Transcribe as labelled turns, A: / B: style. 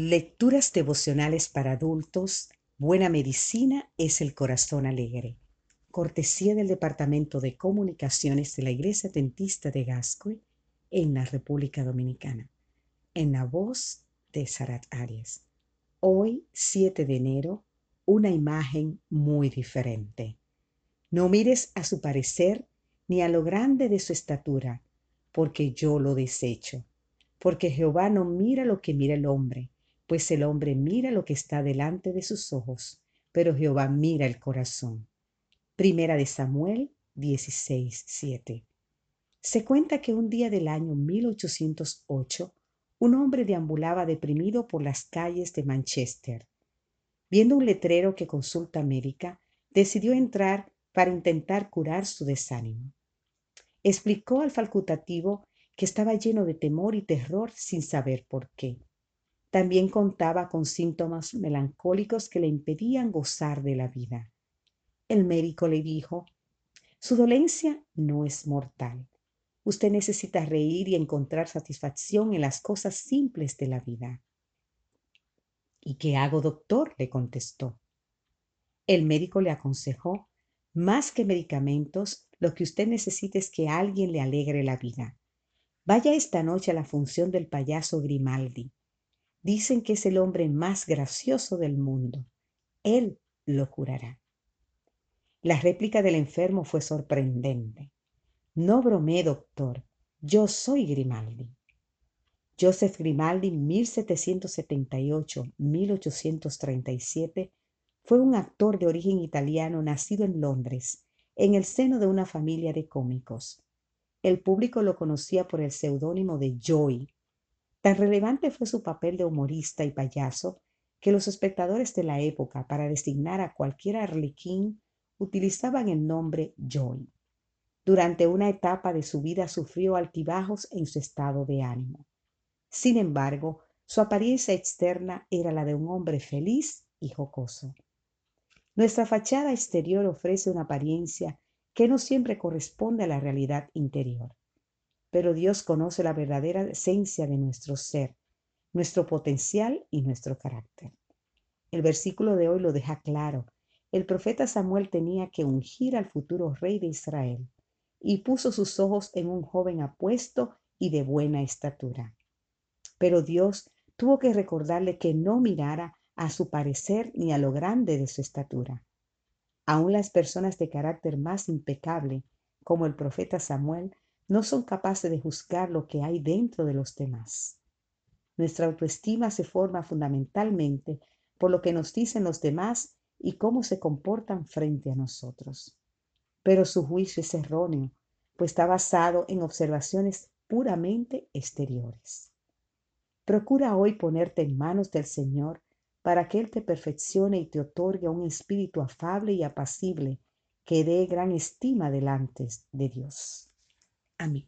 A: Lecturas devocionales para adultos. Buena medicina es el corazón alegre. Cortesía del Departamento de Comunicaciones de la Iglesia Tentista de Gascoy en la República Dominicana. En la voz de Sarat Arias. Hoy, 7 de enero, una imagen muy diferente. No mires a su parecer ni a lo grande de su estatura, porque yo lo desecho. Porque Jehová no mira lo que mira el hombre, pues el hombre mira lo que está delante de sus ojos, pero Jehová mira el corazón. Primera de Samuel 16, 7. Se cuenta que un día del año 1808, un hombre deambulaba deprimido por las calles de Manchester. Viendo un letrero que consulta médica, decidió entrar para intentar curar su desánimo. Explicó al facultativo que estaba lleno de temor y terror sin saber por qué. También contaba con síntomas melancólicos que le impedían gozar de la vida. El médico le dijo, su dolencia no es mortal. Usted necesita reír y encontrar satisfacción en las cosas simples de la vida. ¿Y qué hago, doctor? le contestó. El médico le aconsejó, más que medicamentos, lo que usted necesita es que alguien le alegre la vida. Vaya esta noche a la función del payaso Grimaldi. Dicen que es el hombre más gracioso del mundo. Él lo curará. La réplica del enfermo fue sorprendente. No bromé, doctor. Yo soy Grimaldi. Joseph Grimaldi, 1778-1837, fue un actor de origen italiano nacido en Londres, en el seno de una familia de cómicos. El público lo conocía por el seudónimo de Joy. Tan relevante fue su papel de humorista y payaso que los espectadores de la época, para designar a cualquier arlequín, utilizaban el nombre Joy. Durante una etapa de su vida sufrió altibajos en su estado de ánimo. Sin embargo, su apariencia externa era la de un hombre feliz y jocoso. Nuestra fachada exterior ofrece una apariencia que no siempre corresponde a la realidad interior. Pero Dios conoce la verdadera esencia de nuestro ser, nuestro potencial y nuestro carácter. El versículo de hoy lo deja claro. El profeta Samuel tenía que ungir al futuro rey de Israel y puso sus ojos en un joven apuesto y de buena estatura. Pero Dios tuvo que recordarle que no mirara a su parecer ni a lo grande de su estatura. Aún las personas de carácter más impecable, como el profeta Samuel, no son capaces de juzgar lo que hay dentro de los demás. Nuestra autoestima se forma fundamentalmente por lo que nos dicen los demás y cómo se comportan frente a nosotros. Pero su juicio es erróneo, pues está basado en observaciones puramente exteriores. Procura hoy ponerte en manos del Señor para que Él te perfeccione y te otorgue un espíritu afable y apacible que dé gran estima delante de Dios. Amén.